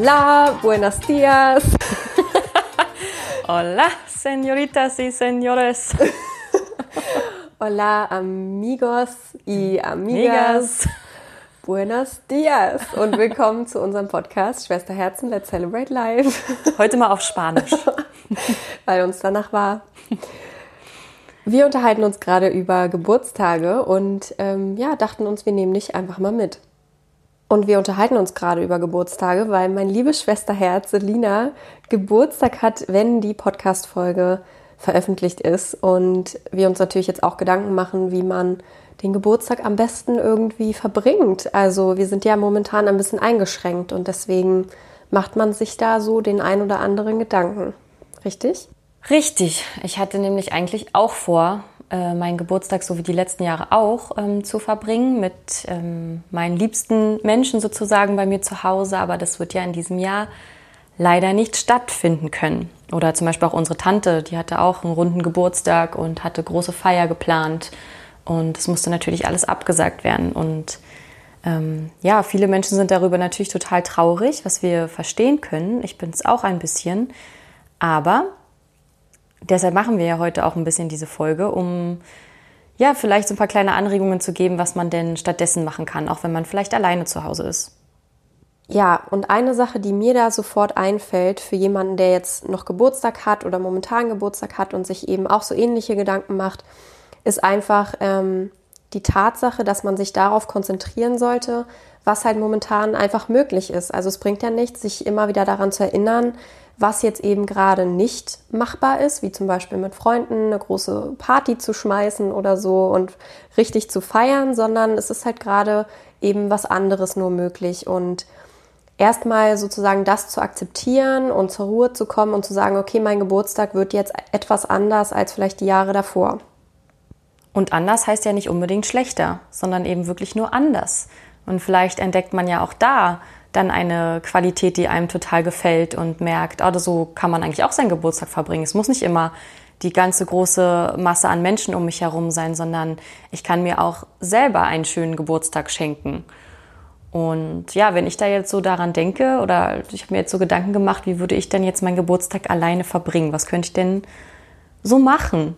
Hola, buenos días. Hola, señoritas y señores. Hola, amigos y amigas. Buenos dias und willkommen zu unserem Podcast Schwesterherzen, Let's Celebrate Life. Heute mal auf Spanisch. Weil uns danach war. Wir unterhalten uns gerade über Geburtstage und ähm, ja, dachten uns, wir nehmen dich einfach mal mit. Und wir unterhalten uns gerade über Geburtstage, weil mein liebes Schwesterherz Selina Geburtstag hat, wenn die Podcast-Folge veröffentlicht ist. Und wir uns natürlich jetzt auch Gedanken machen, wie man den Geburtstag am besten irgendwie verbringt. Also wir sind ja momentan ein bisschen eingeschränkt und deswegen macht man sich da so den ein oder anderen Gedanken. Richtig? Richtig. Ich hatte nämlich eigentlich auch vor, äh, meinen Geburtstag, so wie die letzten Jahre auch, ähm, zu verbringen mit ähm, meinen liebsten Menschen sozusagen bei mir zu Hause. Aber das wird ja in diesem Jahr leider nicht stattfinden können. Oder zum Beispiel auch unsere Tante, die hatte auch einen runden Geburtstag und hatte große Feier geplant. Und es musste natürlich alles abgesagt werden. Und ähm, ja, viele Menschen sind darüber natürlich total traurig, was wir verstehen können. Ich bin es auch ein bisschen. Aber deshalb machen wir ja heute auch ein bisschen diese Folge, um ja, vielleicht so ein paar kleine Anregungen zu geben, was man denn stattdessen machen kann, auch wenn man vielleicht alleine zu Hause ist. Ja, und eine Sache, die mir da sofort einfällt für jemanden, der jetzt noch Geburtstag hat oder momentan Geburtstag hat und sich eben auch so ähnliche Gedanken macht, ist einfach ähm, die Tatsache, dass man sich darauf konzentrieren sollte, was halt momentan einfach möglich ist. Also es bringt ja nichts, sich immer wieder daran zu erinnern, was jetzt eben gerade nicht machbar ist, wie zum Beispiel mit Freunden eine große Party zu schmeißen oder so und richtig zu feiern, sondern es ist halt gerade eben was anderes nur möglich und erstmal sozusagen das zu akzeptieren und zur Ruhe zu kommen und zu sagen, okay, mein Geburtstag wird jetzt etwas anders als vielleicht die Jahre davor. Und anders heißt ja nicht unbedingt schlechter, sondern eben wirklich nur anders. Und vielleicht entdeckt man ja auch da dann eine Qualität, die einem total gefällt und merkt, oh, so kann man eigentlich auch seinen Geburtstag verbringen. Es muss nicht immer die ganze große Masse an Menschen um mich herum sein, sondern ich kann mir auch selber einen schönen Geburtstag schenken. Und ja, wenn ich da jetzt so daran denke oder ich habe mir jetzt so Gedanken gemacht, wie würde ich denn jetzt meinen Geburtstag alleine verbringen? Was könnte ich denn so machen?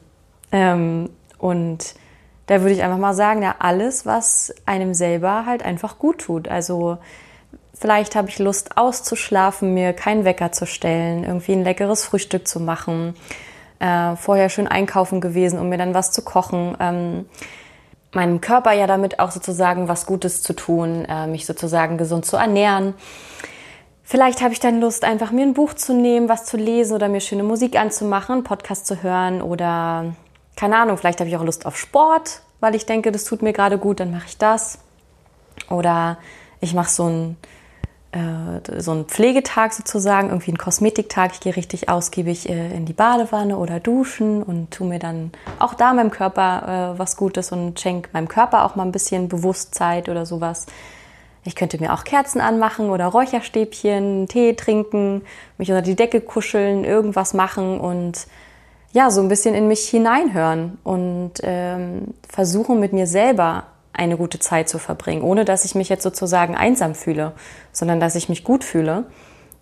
Ähm, und da würde ich einfach mal sagen, ja, alles, was einem selber halt einfach gut tut. Also Vielleicht habe ich Lust auszuschlafen, mir keinen Wecker zu stellen, irgendwie ein leckeres Frühstück zu machen, äh, vorher schön einkaufen gewesen, um mir dann was zu kochen. Ähm, meinem Körper ja damit auch sozusagen was Gutes zu tun, äh, mich sozusagen gesund zu ernähren. Vielleicht habe ich dann Lust, einfach mir ein Buch zu nehmen, was zu lesen oder mir schöne Musik anzumachen, einen Podcast zu hören oder keine Ahnung, vielleicht habe ich auch Lust auf Sport, weil ich denke, das tut mir gerade gut, dann mache ich das. Oder ich mache so ein äh, so ein Pflegetag sozusagen, irgendwie ein Kosmetiktag. Ich gehe richtig ausgiebig äh, in die Badewanne oder duschen und tue mir dann auch da meinem Körper äh, was Gutes und schenke meinem Körper auch mal ein bisschen Bewusstsein oder sowas. Ich könnte mir auch Kerzen anmachen oder Räucherstäbchen, Tee trinken, mich unter die Decke kuscheln, irgendwas machen und ja, so ein bisschen in mich hineinhören und ähm, versuchen mit mir selber eine gute Zeit zu verbringen, ohne dass ich mich jetzt sozusagen einsam fühle, sondern dass ich mich gut fühle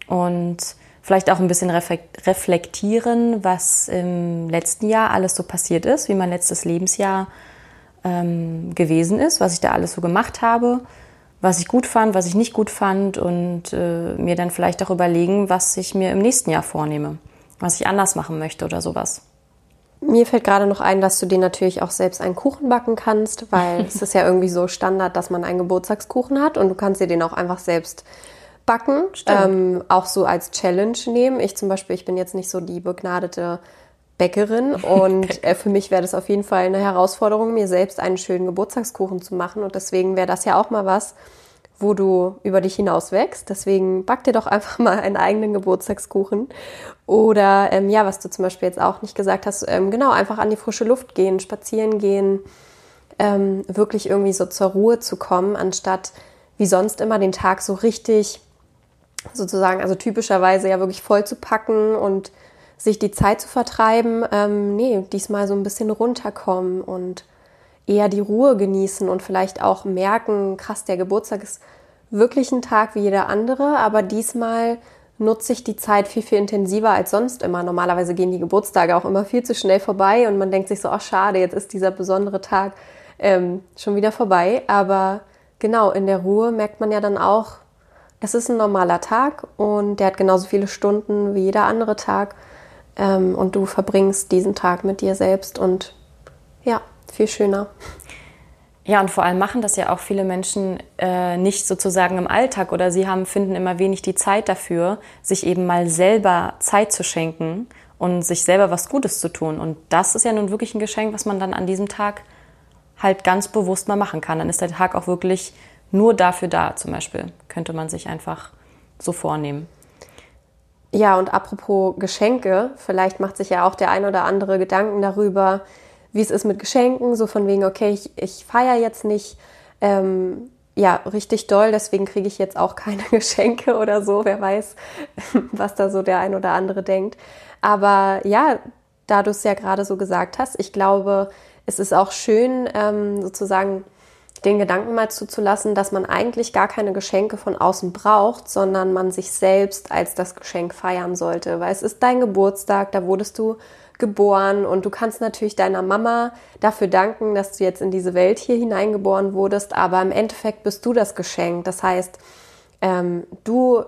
und vielleicht auch ein bisschen reflektieren, was im letzten Jahr alles so passiert ist, wie mein letztes Lebensjahr ähm, gewesen ist, was ich da alles so gemacht habe, was ich gut fand, was ich nicht gut fand und äh, mir dann vielleicht auch überlegen, was ich mir im nächsten Jahr vornehme, was ich anders machen möchte oder sowas. Mir fällt gerade noch ein, dass du dir natürlich auch selbst einen Kuchen backen kannst, weil es ist ja irgendwie so Standard, dass man einen Geburtstagskuchen hat und du kannst dir den auch einfach selbst backen, ähm, auch so als Challenge nehmen. Ich zum Beispiel, ich bin jetzt nicht so die begnadete Bäckerin und äh, für mich wäre das auf jeden Fall eine Herausforderung, mir selbst einen schönen Geburtstagskuchen zu machen und deswegen wäre das ja auch mal was, wo du über dich hinaus wächst. Deswegen back dir doch einfach mal einen eigenen Geburtstagskuchen. Oder ähm, ja, was du zum Beispiel jetzt auch nicht gesagt hast, ähm, genau, einfach an die frische Luft gehen, spazieren gehen, ähm, wirklich irgendwie so zur Ruhe zu kommen, anstatt wie sonst immer den Tag so richtig sozusagen, also typischerweise ja wirklich voll zu packen und sich die Zeit zu vertreiben. Ähm, nee, diesmal so ein bisschen runterkommen und eher die Ruhe genießen und vielleicht auch merken, krass, der Geburtstag ist wirklich ein Tag wie jeder andere, aber diesmal nutze ich die Zeit viel, viel intensiver als sonst immer. Normalerweise gehen die Geburtstage auch immer viel zu schnell vorbei und man denkt sich so, ach schade, jetzt ist dieser besondere Tag ähm, schon wieder vorbei. Aber genau, in der Ruhe merkt man ja dann auch, es ist ein normaler Tag und der hat genauso viele Stunden wie jeder andere Tag. Ähm, und du verbringst diesen Tag mit dir selbst und ja, viel schöner. Ja, und vor allem machen das ja auch viele Menschen äh, nicht sozusagen im Alltag oder sie haben, finden immer wenig die Zeit dafür, sich eben mal selber Zeit zu schenken und sich selber was Gutes zu tun. Und das ist ja nun wirklich ein Geschenk, was man dann an diesem Tag halt ganz bewusst mal machen kann. Dann ist der Tag auch wirklich nur dafür da, zum Beispiel. Könnte man sich einfach so vornehmen. Ja, und apropos Geschenke, vielleicht macht sich ja auch der ein oder andere Gedanken darüber, wie es ist mit Geschenken, so von wegen, okay, ich, ich feiere jetzt nicht ähm, ja, richtig doll, deswegen kriege ich jetzt auch keine Geschenke oder so, wer weiß, was da so der ein oder andere denkt. Aber ja, da du es ja gerade so gesagt hast, ich glaube, es ist auch schön, ähm, sozusagen den Gedanken mal zuzulassen, dass man eigentlich gar keine Geschenke von außen braucht, sondern man sich selbst als das Geschenk feiern sollte. Weil es ist dein Geburtstag, da wurdest du geboren und du kannst natürlich deiner Mama dafür danken, dass du jetzt in diese Welt hier hineingeboren wurdest, aber im Endeffekt bist du das Geschenk. Das heißt, ähm, du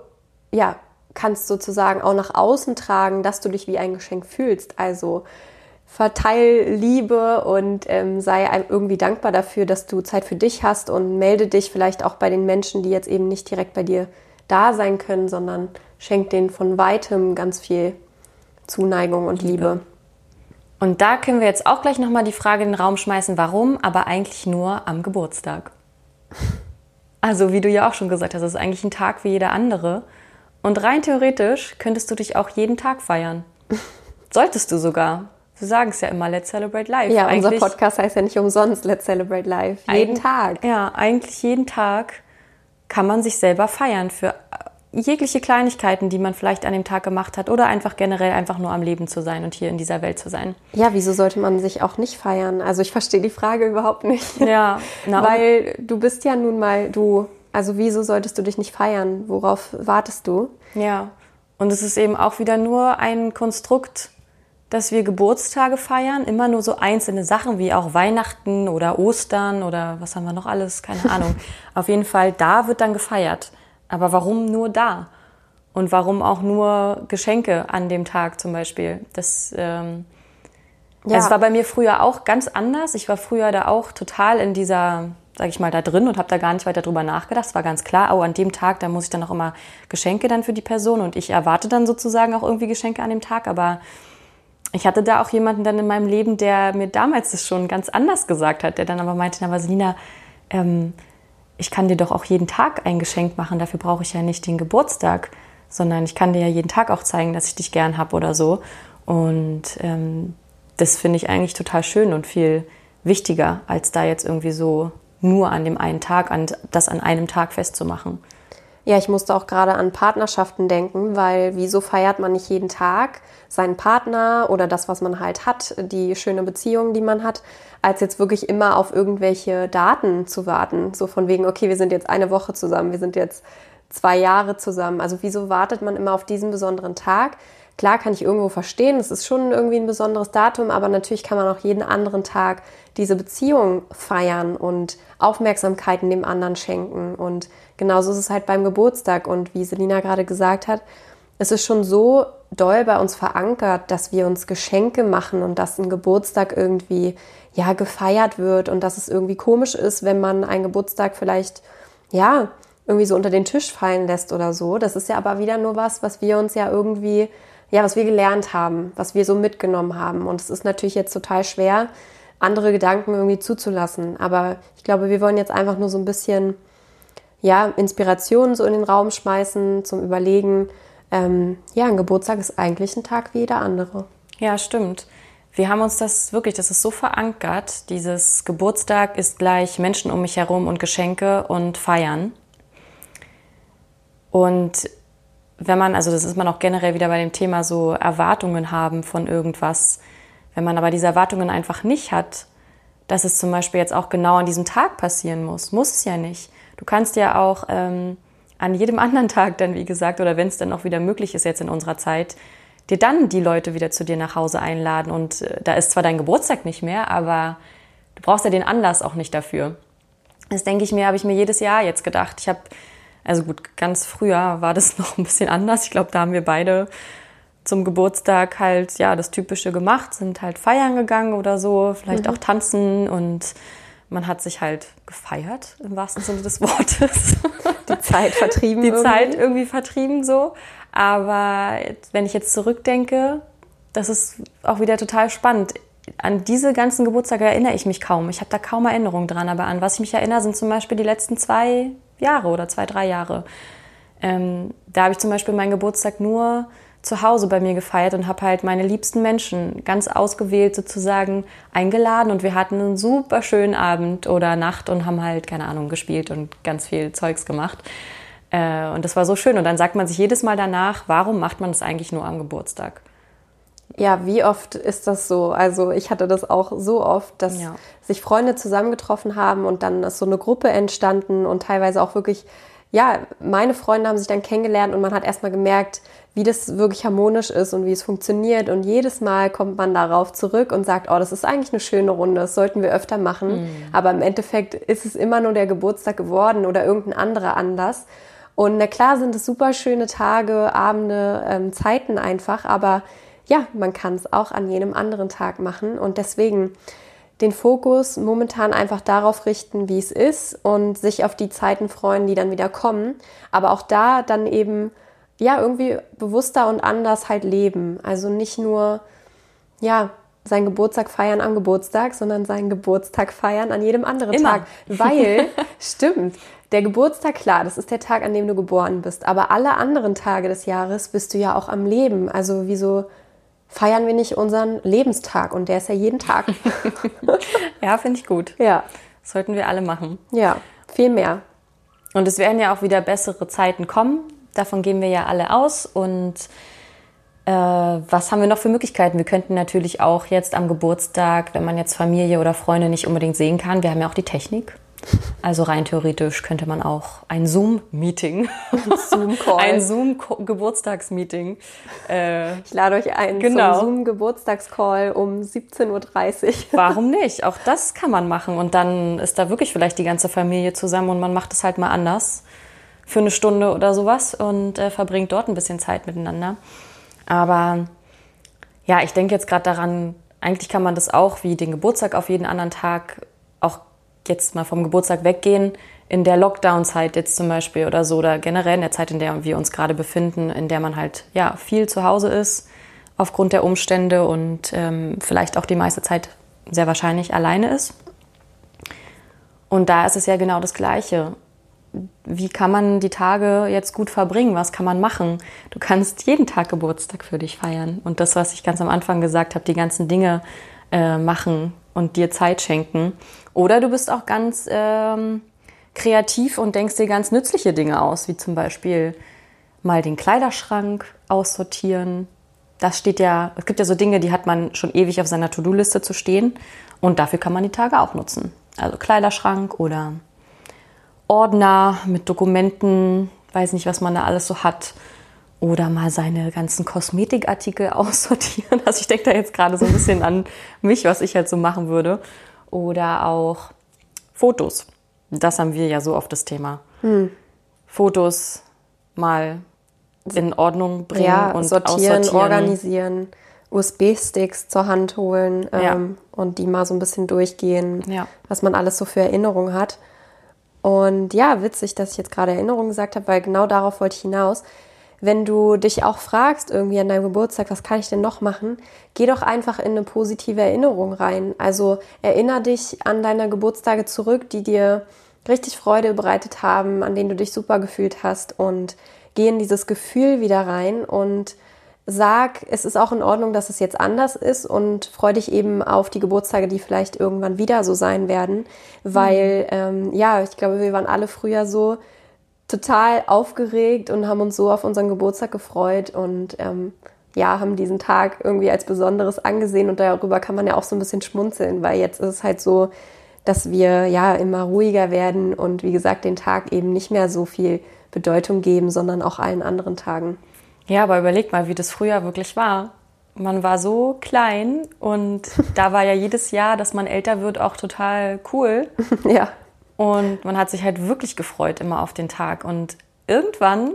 ja, kannst sozusagen auch nach außen tragen, dass du dich wie ein Geschenk fühlst. Also verteil Liebe und ähm, sei irgendwie dankbar dafür, dass du Zeit für dich hast und melde dich vielleicht auch bei den Menschen, die jetzt eben nicht direkt bei dir da sein können, sondern schenk denen von weitem ganz viel Zuneigung und Liebe. Liebe. Und da können wir jetzt auch gleich nochmal die Frage in den Raum schmeißen, warum, aber eigentlich nur am Geburtstag. Also, wie du ja auch schon gesagt hast, es ist eigentlich ein Tag wie jeder andere. Und rein theoretisch könntest du dich auch jeden Tag feiern. Solltest du sogar. Wir sagen es ja immer, let's celebrate life. Ja, eigentlich, unser Podcast heißt ja nicht umsonst, let's celebrate life. Jeden Tag. Ja, eigentlich jeden Tag kann man sich selber feiern für jegliche Kleinigkeiten, die man vielleicht an dem Tag gemacht hat oder einfach generell einfach nur am Leben zu sein und hier in dieser Welt zu sein. Ja, wieso sollte man sich auch nicht feiern? Also ich verstehe die Frage überhaupt nicht. Ja, na, weil du bist ja nun mal du. Also wieso solltest du dich nicht feiern? Worauf wartest du? Ja, und es ist eben auch wieder nur ein Konstrukt dass wir Geburtstage feiern, immer nur so einzelne Sachen wie auch Weihnachten oder Ostern oder was haben wir noch alles, keine Ahnung. Auf jeden Fall, da wird dann gefeiert. Aber warum nur da? Und warum auch nur Geschenke an dem Tag zum Beispiel? Das, ähm, ja. Also es war bei mir früher auch ganz anders. Ich war früher da auch total in dieser, sag ich mal, da drin und habe da gar nicht weiter drüber nachgedacht. Es war ganz klar, oh, an dem Tag, da muss ich dann auch immer Geschenke dann für die Person und ich erwarte dann sozusagen auch irgendwie Geschenke an dem Tag, aber ich hatte da auch jemanden dann in meinem Leben, der mir damals das schon ganz anders gesagt hat, der dann aber meinte, na, Selina, ähm, ich kann dir doch auch jeden Tag ein Geschenk machen, dafür brauche ich ja nicht den Geburtstag, sondern ich kann dir ja jeden Tag auch zeigen, dass ich dich gern habe oder so. Und ähm, das finde ich eigentlich total schön und viel wichtiger, als da jetzt irgendwie so nur an dem einen Tag, an das an einem Tag festzumachen. Ja, ich musste auch gerade an Partnerschaften denken, weil wieso feiert man nicht jeden Tag seinen Partner oder das, was man halt hat, die schöne Beziehung, die man hat, als jetzt wirklich immer auf irgendwelche Daten zu warten. So von wegen, okay, wir sind jetzt eine Woche zusammen, wir sind jetzt zwei Jahre zusammen. Also wieso wartet man immer auf diesen besonderen Tag? Klar kann ich irgendwo verstehen, es ist schon irgendwie ein besonderes Datum, aber natürlich kann man auch jeden anderen Tag diese Beziehung feiern und Aufmerksamkeiten dem anderen schenken. Und genauso ist es halt beim Geburtstag. Und wie Selina gerade gesagt hat, es ist schon so doll bei uns verankert, dass wir uns Geschenke machen und dass ein Geburtstag irgendwie ja gefeiert wird und dass es irgendwie komisch ist, wenn man einen Geburtstag vielleicht ja irgendwie so unter den Tisch fallen lässt oder so. Das ist ja aber wieder nur was, was wir uns ja irgendwie ja, was wir gelernt haben, was wir so mitgenommen haben. Und es ist natürlich jetzt total schwer, andere Gedanken irgendwie zuzulassen. Aber ich glaube, wir wollen jetzt einfach nur so ein bisschen, ja, Inspirationen so in den Raum schmeißen, zum Überlegen. Ähm, ja, ein Geburtstag ist eigentlich ein Tag wie jeder andere. Ja, stimmt. Wir haben uns das wirklich, das ist so verankert. Dieses Geburtstag ist gleich Menschen um mich herum und Geschenke und Feiern. Und wenn man, also das ist man auch generell wieder bei dem Thema so Erwartungen haben von irgendwas, wenn man aber diese Erwartungen einfach nicht hat, dass es zum Beispiel jetzt auch genau an diesem Tag passieren muss, muss es ja nicht. Du kannst ja auch ähm, an jedem anderen Tag dann, wie gesagt, oder wenn es dann auch wieder möglich ist jetzt in unserer Zeit, dir dann die Leute wieder zu dir nach Hause einladen. Und äh, da ist zwar dein Geburtstag nicht mehr, aber du brauchst ja den Anlass auch nicht dafür. Das denke ich mir, habe ich mir jedes Jahr jetzt gedacht. Ich habe, also gut, ganz früher war das noch ein bisschen anders. Ich glaube, da haben wir beide zum Geburtstag halt ja das Typische gemacht, sind halt feiern gegangen oder so, vielleicht mhm. auch tanzen und man hat sich halt gefeiert im wahrsten Sinne des Wortes. Die Zeit vertrieben. Die irgendwie. Zeit irgendwie vertrieben so. Aber wenn ich jetzt zurückdenke, das ist auch wieder total spannend. An diese ganzen Geburtstage erinnere ich mich kaum. Ich habe da kaum Erinnerungen dran. Aber an was ich mich erinnere, sind zum Beispiel die letzten zwei Jahre oder zwei, drei Jahre. Ähm, da habe ich zum Beispiel meinen Geburtstag nur zu Hause bei mir gefeiert und habe halt meine liebsten Menschen ganz ausgewählt sozusagen eingeladen und wir hatten einen super schönen Abend oder Nacht und haben halt, keine Ahnung, gespielt und ganz viel Zeugs gemacht. Äh, und das war so schön. Und dann sagt man sich jedes Mal danach, warum macht man das eigentlich nur am Geburtstag? Ja, wie oft ist das so? Also ich hatte das auch so oft, dass ja. sich Freunde zusammengetroffen haben und dann ist so eine Gruppe entstanden und teilweise auch wirklich, ja, meine Freunde haben sich dann kennengelernt und man hat erstmal gemerkt, wie das wirklich harmonisch ist und wie es funktioniert. Und jedes Mal kommt man darauf zurück und sagt, oh, das ist eigentlich eine schöne Runde, das sollten wir öfter machen. Mhm. Aber im Endeffekt ist es immer nur der Geburtstag geworden oder irgendein anderer Anlass. Und na klar sind es super schöne Tage, Abende, ähm, Zeiten einfach, aber ja, man kann es auch an jedem anderen Tag machen. Und deswegen den Fokus momentan einfach darauf richten, wie es ist und sich auf die Zeiten freuen, die dann wieder kommen. Aber auch da dann eben ja, irgendwie bewusster und anders halt leben. Also nicht nur, ja, seinen Geburtstag feiern am Geburtstag, sondern seinen Geburtstag feiern an jedem anderen Immer. Tag. Weil, stimmt, der Geburtstag, klar, das ist der Tag, an dem du geboren bist. Aber alle anderen Tage des Jahres bist du ja auch am Leben. Also wieso feiern wir nicht unseren Lebenstag? Und der ist ja jeden Tag. ja, finde ich gut. Ja. sollten wir alle machen. Ja, viel mehr. Und es werden ja auch wieder bessere Zeiten kommen. Davon gehen wir ja alle aus. Und äh, was haben wir noch für Möglichkeiten? Wir könnten natürlich auch jetzt am Geburtstag, wenn man jetzt Familie oder Freunde nicht unbedingt sehen kann, wir haben ja auch die Technik. Also rein theoretisch könnte man auch ein Zoom-Meeting, Zoom-Call, ein Zoom-Geburtstagsmeeting. Äh, ich lade euch ein genau. zum Zoom-Geburtstagscall um 17.30 Uhr. Warum nicht? Auch das kann man machen und dann ist da wirklich vielleicht die ganze Familie zusammen und man macht es halt mal anders für eine Stunde oder sowas und äh, verbringt dort ein bisschen Zeit miteinander. Aber ja, ich denke jetzt gerade daran, eigentlich kann man das auch wie den Geburtstag auf jeden anderen Tag jetzt mal vom Geburtstag weggehen, in der Lockdown-Zeit jetzt zum Beispiel oder so, oder generell in der Zeit, in der wir uns gerade befinden, in der man halt ja viel zu Hause ist, aufgrund der Umstände und ähm, vielleicht auch die meiste Zeit sehr wahrscheinlich alleine ist. Und da ist es ja genau das Gleiche wie kann man die Tage jetzt gut verbringen? Was kann man machen? Du kannst jeden Tag Geburtstag für dich feiern. Und das, was ich ganz am Anfang gesagt habe, die ganzen Dinge äh, machen und dir Zeit schenken. Oder du bist auch ganz ähm, kreativ und denkst dir ganz nützliche Dinge aus, wie zum Beispiel mal den Kleiderschrank aussortieren. Das steht ja, es gibt ja so Dinge, die hat man schon ewig auf seiner To-Do-Liste zu stehen. Und dafür kann man die Tage auch nutzen. Also Kleiderschrank oder Ordner mit Dokumenten, weiß nicht, was man da alles so hat. Oder mal seine ganzen Kosmetikartikel aussortieren. Also ich denke da jetzt gerade so ein bisschen an mich, was ich halt so machen würde. Oder auch Fotos. Das haben wir ja so oft das Thema. Hm. Fotos mal in Ordnung bringen ja, und sortieren, organisieren, USB-Sticks zur Hand holen ähm, ja. und die mal so ein bisschen durchgehen, ja. was man alles so für Erinnerungen hat. Und ja, witzig, dass ich jetzt gerade Erinnerung gesagt habe, weil genau darauf wollte ich hinaus. Wenn du dich auch fragst, irgendwie an deinem Geburtstag, was kann ich denn noch machen, geh doch einfach in eine positive Erinnerung rein. Also erinnere dich an deine Geburtstage zurück, die dir richtig Freude bereitet haben, an denen du dich super gefühlt hast und geh in dieses Gefühl wieder rein und sag, es ist auch in Ordnung, dass es jetzt anders ist und freu dich eben auf die Geburtstage, die vielleicht irgendwann wieder so sein werden, weil mhm. ähm, ja, ich glaube, wir waren alle früher so total aufgeregt und haben uns so auf unseren Geburtstag gefreut und ähm, ja, haben diesen Tag irgendwie als Besonderes angesehen und darüber kann man ja auch so ein bisschen schmunzeln, weil jetzt ist es halt so, dass wir ja immer ruhiger werden und wie gesagt den Tag eben nicht mehr so viel Bedeutung geben, sondern auch allen anderen Tagen. Ja, aber überleg mal, wie das früher wirklich war. Man war so klein und da war ja jedes Jahr, dass man älter wird, auch total cool. ja. Und man hat sich halt wirklich gefreut immer auf den Tag. Und irgendwann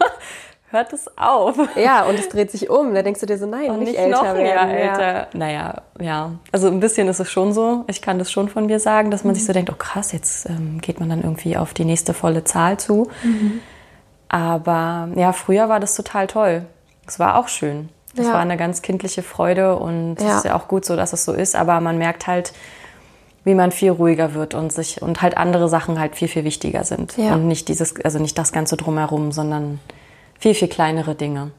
hört es auf. Ja, und es dreht sich um. Da denkst du dir so, nein, und nicht, nicht älter noch werden. älter. Ja. Naja, ja. Also ein bisschen ist es schon so. Ich kann das schon von mir sagen, dass man mhm. sich so denkt, oh krass, jetzt ähm, geht man dann irgendwie auf die nächste volle Zahl zu. Mhm. Aber ja, früher war das total toll. Es war auch schön. Es ja. war eine ganz kindliche Freude und es ja. ist ja auch gut so, dass es so ist. Aber man merkt halt, wie man viel ruhiger wird und sich und halt andere Sachen halt viel viel wichtiger sind ja. und nicht dieses also nicht das ganze drumherum, sondern viel, viel kleinere Dinge.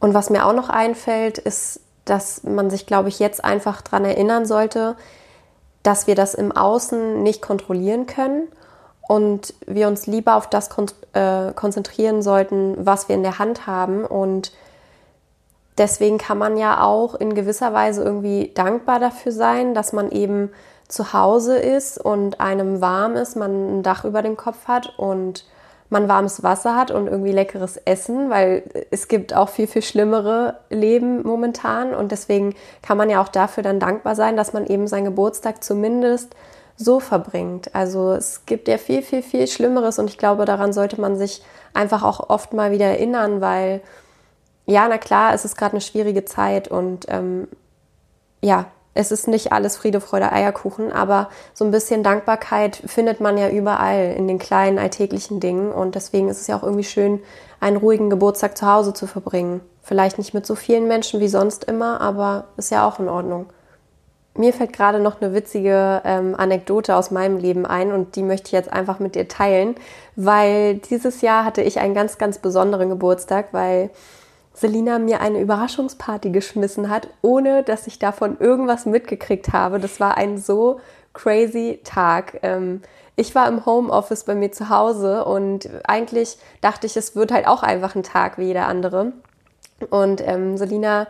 Und was mir auch noch einfällt, ist, dass man sich, glaube ich, jetzt einfach daran erinnern sollte, dass wir das im Außen nicht kontrollieren können und wir uns lieber auf das kon äh, konzentrieren sollten, was wir in der Hand haben. Und deswegen kann man ja auch in gewisser Weise irgendwie dankbar dafür sein, dass man eben zu Hause ist und einem warm ist, man ein Dach über dem Kopf hat und man warmes Wasser hat und irgendwie leckeres Essen, weil es gibt auch viel, viel schlimmere Leben momentan und deswegen kann man ja auch dafür dann dankbar sein, dass man eben seinen Geburtstag zumindest so verbringt. Also es gibt ja viel, viel, viel Schlimmeres und ich glaube, daran sollte man sich einfach auch oft mal wieder erinnern, weil ja, na klar, es ist gerade eine schwierige Zeit und ähm, ja, es ist nicht alles Friede, Freude, Eierkuchen, aber so ein bisschen Dankbarkeit findet man ja überall in den kleinen alltäglichen Dingen. Und deswegen ist es ja auch irgendwie schön, einen ruhigen Geburtstag zu Hause zu verbringen. Vielleicht nicht mit so vielen Menschen wie sonst immer, aber ist ja auch in Ordnung. Mir fällt gerade noch eine witzige ähm, Anekdote aus meinem Leben ein und die möchte ich jetzt einfach mit dir teilen, weil dieses Jahr hatte ich einen ganz, ganz besonderen Geburtstag, weil Selina mir eine Überraschungsparty geschmissen hat, ohne dass ich davon irgendwas mitgekriegt habe. Das war ein so crazy Tag. Ähm, ich war im Homeoffice bei mir zu Hause und eigentlich dachte ich, es wird halt auch einfach ein Tag wie jeder andere. Und ähm, Selina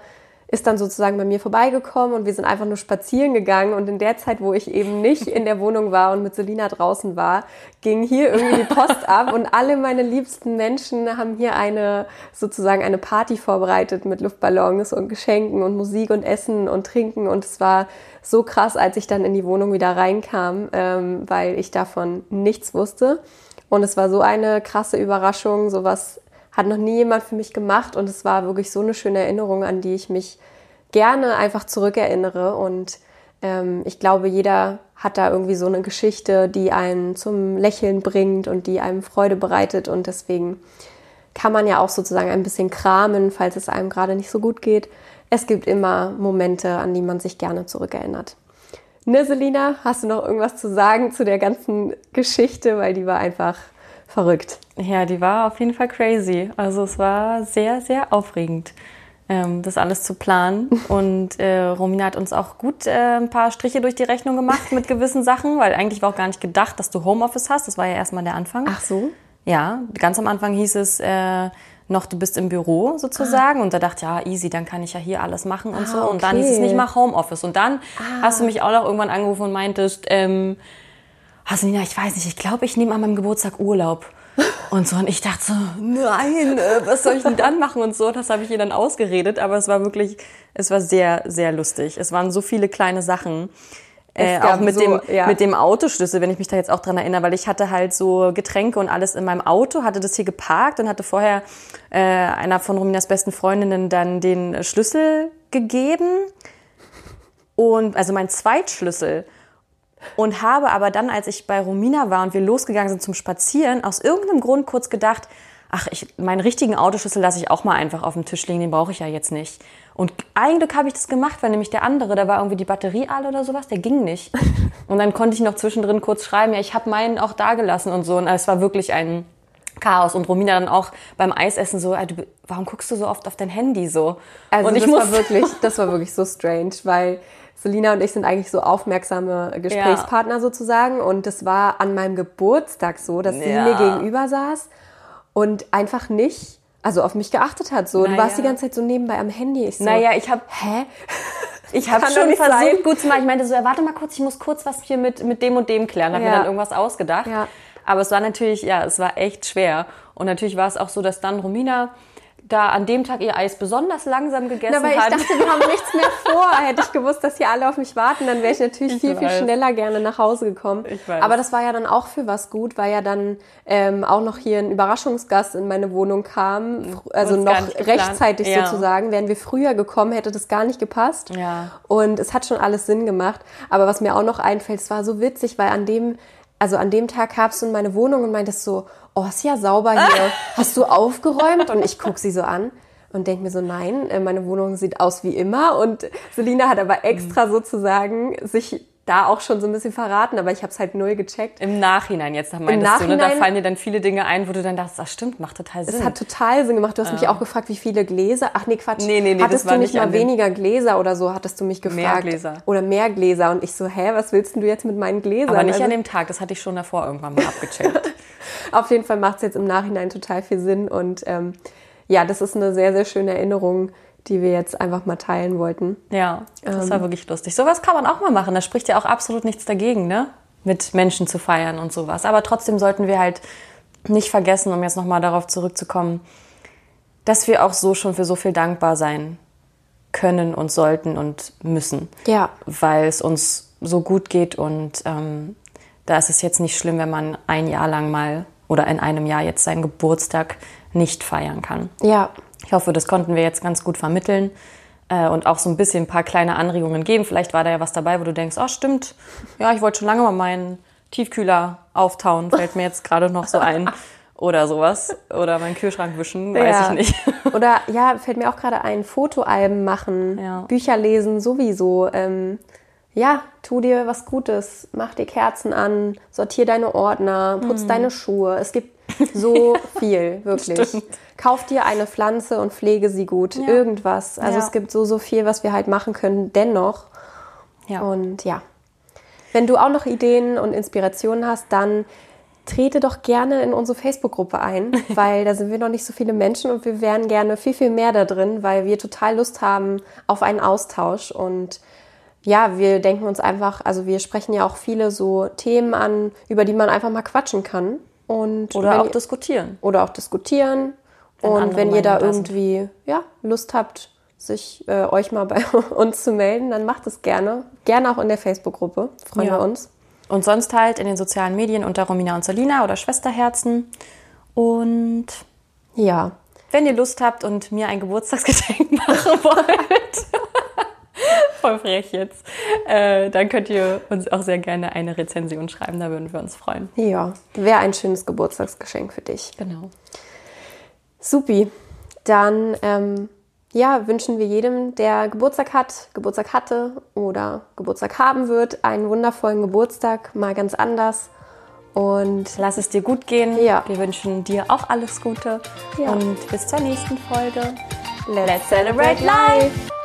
ist dann sozusagen bei mir vorbeigekommen und wir sind einfach nur spazieren gegangen. Und in der Zeit, wo ich eben nicht in der Wohnung war und mit Selina draußen war, ging hier irgendwie die Post ab und alle meine liebsten Menschen haben hier eine sozusagen eine Party vorbereitet mit Luftballons und Geschenken und Musik und Essen und Trinken. Und es war so krass, als ich dann in die Wohnung wieder reinkam, ähm, weil ich davon nichts wusste. Und es war so eine krasse Überraschung, sowas hat noch nie jemand für mich gemacht und es war wirklich so eine schöne Erinnerung, an die ich mich gerne einfach zurückerinnere. Und ähm, ich glaube, jeder hat da irgendwie so eine Geschichte, die einen zum Lächeln bringt und die einem Freude bereitet. Und deswegen kann man ja auch sozusagen ein bisschen kramen, falls es einem gerade nicht so gut geht. Es gibt immer Momente, an die man sich gerne zurückerinnert. Ne, Selina, hast du noch irgendwas zu sagen zu der ganzen Geschichte? Weil die war einfach verrückt. Ja, die war auf jeden Fall crazy. Also es war sehr, sehr aufregend, ähm, das alles zu planen. Und äh, Romina hat uns auch gut äh, ein paar Striche durch die Rechnung gemacht mit gewissen Sachen, weil eigentlich war auch gar nicht gedacht, dass du Homeoffice hast. Das war ja erstmal der Anfang. Ach so? Ja, ganz am Anfang hieß es äh, noch, du bist im Büro sozusagen. Ah. Und da dachte ich, ja, easy, dann kann ich ja hier alles machen und ah, so. Und okay. dann hieß es nicht, mach Homeoffice. Und dann ah. hast du mich auch noch irgendwann angerufen und meintest, ähm, also Nina, ich weiß nicht, ich glaube, ich nehme an meinem Geburtstag Urlaub. Und so, und ich dachte so, nein, äh, was soll ich denn dann machen und so. Das habe ich ihr dann ausgeredet, aber es war wirklich, es war sehr, sehr lustig. Es waren so viele kleine Sachen. Äh, auch mit, so, dem, ja. mit dem Autoschlüssel, wenn ich mich da jetzt auch dran erinnere, weil ich hatte halt so Getränke und alles in meinem Auto, hatte das hier geparkt und hatte vorher äh, einer von Rominas besten Freundinnen dann den Schlüssel gegeben. Und also mein Zweitschlüssel und habe aber dann, als ich bei Romina war und wir losgegangen sind zum Spazieren, aus irgendeinem Grund kurz gedacht, ach, ich, meinen richtigen Autoschlüssel lasse ich auch mal einfach auf dem Tisch liegen, den brauche ich ja jetzt nicht. Und ein Glück habe ich das gemacht, weil nämlich der andere, da war irgendwie die Batterie alle oder sowas, der ging nicht. Und dann konnte ich noch zwischendrin kurz schreiben, ja, ich habe meinen auch da gelassen und so. Und es war wirklich ein Chaos. Und Romina dann auch beim Eisessen so, warum guckst du so oft auf dein Handy so? Also und ich das war wirklich, das war wirklich so strange, weil Selina und ich sind eigentlich so aufmerksame Gesprächspartner ja. sozusagen. Und das war an meinem Geburtstag so, dass sie mir gegenüber saß und einfach nicht, also auf mich geachtet hat. So, naja. du warst die ganze Zeit so nebenbei am Handy. Ich so, naja, ich habe, hä? Ich habe schon versucht, sein. gut zu machen. Ich meinte so, ja, warte mal kurz, ich muss kurz was hier mit, mit dem und dem klären. Habe ja. mir dann irgendwas ausgedacht. Ja. Aber es war natürlich, ja, es war echt schwer. Und natürlich war es auch so, dass dann Romina da an dem Tag ihr Eis besonders langsam gegessen Na, weil hat. Ich dachte, wir haben nichts mehr vor. Hätte ich gewusst, dass hier alle auf mich warten, dann wäre ich natürlich ich viel, weiß. viel schneller gerne nach Hause gekommen. Ich weiß. Aber das war ja dann auch für was gut, weil ja dann ähm, auch noch hier ein Überraschungsgast in meine Wohnung kam. Also noch rechtzeitig ja. sozusagen. Wären wir früher gekommen, hätte das gar nicht gepasst. Ja. Und es hat schon alles Sinn gemacht. Aber was mir auch noch einfällt, es war so witzig, weil an dem also an dem Tag kamst du in meine Wohnung und meintest so, oh, ist ja sauber hier. Hast du aufgeräumt? Und ich guck sie so an und denke mir so, nein, äh, meine Wohnung sieht aus wie immer. Und Selina hat aber extra mhm. sozusagen sich da auch schon so ein bisschen verraten, aber ich habe es halt null gecheckt. Im Nachhinein jetzt, da Nachhinein, du, ne? da fallen dir dann viele Dinge ein, wo du dann dachtest, das stimmt, macht total Sinn. Es hat total Sinn gemacht. Du hast ja. mich auch gefragt, wie viele Gläser. Ach nee, Quatsch. Nee, nee, nee, hattest du nicht mal weniger Gläser oder so, hattest du mich gefragt. Mehr Gläser. Oder mehr Gläser. Und ich so, hä, was willst du jetzt mit meinen Gläsern? Aber nicht also, an dem Tag, das hatte ich schon davor irgendwann mal abgecheckt. Auf jeden Fall macht es jetzt im Nachhinein total viel Sinn und ähm, ja, das ist eine sehr, sehr schöne Erinnerung, die wir jetzt einfach mal teilen wollten. Ja, das ähm, war wirklich lustig. Sowas kann man auch mal machen. Da spricht ja auch absolut nichts dagegen, ne? Mit Menschen zu feiern und sowas. Aber trotzdem sollten wir halt nicht vergessen, um jetzt nochmal darauf zurückzukommen, dass wir auch so schon für so viel dankbar sein können und sollten und müssen. Ja. Weil es uns so gut geht und ähm, da ist es jetzt nicht schlimm, wenn man ein Jahr lang mal oder in einem Jahr jetzt seinen Geburtstag nicht feiern kann. Ja. Ich hoffe, das konnten wir jetzt ganz gut vermitteln äh, und auch so ein bisschen ein paar kleine Anregungen geben. Vielleicht war da ja was dabei, wo du denkst, oh stimmt, ja, ich wollte schon lange mal meinen Tiefkühler auftauen, fällt mir jetzt gerade noch so ein. Oder sowas. Oder meinen Kühlschrank wischen, weiß ja. ich nicht. Oder ja, fällt mir auch gerade ein, Fotoalben machen, ja. Bücher lesen sowieso. Ähm, ja, tu dir was Gutes, mach dir Kerzen an, sortier deine Ordner, putz mhm. deine Schuhe. Es gibt so viel, wirklich. Stimmt. Kauf dir eine Pflanze und pflege sie gut. Ja. Irgendwas. Also ja. es gibt so, so viel, was wir halt machen können, dennoch. Ja. Und ja. Wenn du auch noch Ideen und Inspirationen hast, dann trete doch gerne in unsere Facebook-Gruppe ein, weil da sind wir noch nicht so viele Menschen und wir wären gerne viel, viel mehr da drin, weil wir total Lust haben auf einen Austausch und ja, wir denken uns einfach, also wir sprechen ja auch viele so Themen an, über die man einfach mal quatschen kann. Und oder auch ihr, diskutieren. Oder auch diskutieren. Wenn und wenn ihr da irgendwie ja, Lust habt, sich äh, euch mal bei uns zu melden, dann macht es gerne. Gerne auch in der Facebook-Gruppe. Freuen ja. wir uns. Und sonst halt in den sozialen Medien unter Romina und Selina oder Schwesterherzen. Und ja. Wenn ihr Lust habt und mir ein Geburtstagsgeschenk machen wollt, voll frech jetzt, äh, dann könnt ihr uns auch sehr gerne eine Rezension schreiben, da würden wir uns freuen. Ja, wäre ein schönes Geburtstagsgeschenk für dich. Genau. Supi, dann ähm, ja, wünschen wir jedem, der Geburtstag hat, Geburtstag hatte oder Geburtstag haben wird, einen wundervollen Geburtstag, mal ganz anders. Und lass es dir gut gehen. Ja. Wir wünschen dir auch alles Gute. Ja. Und bis zur nächsten Folge. Let's celebrate life!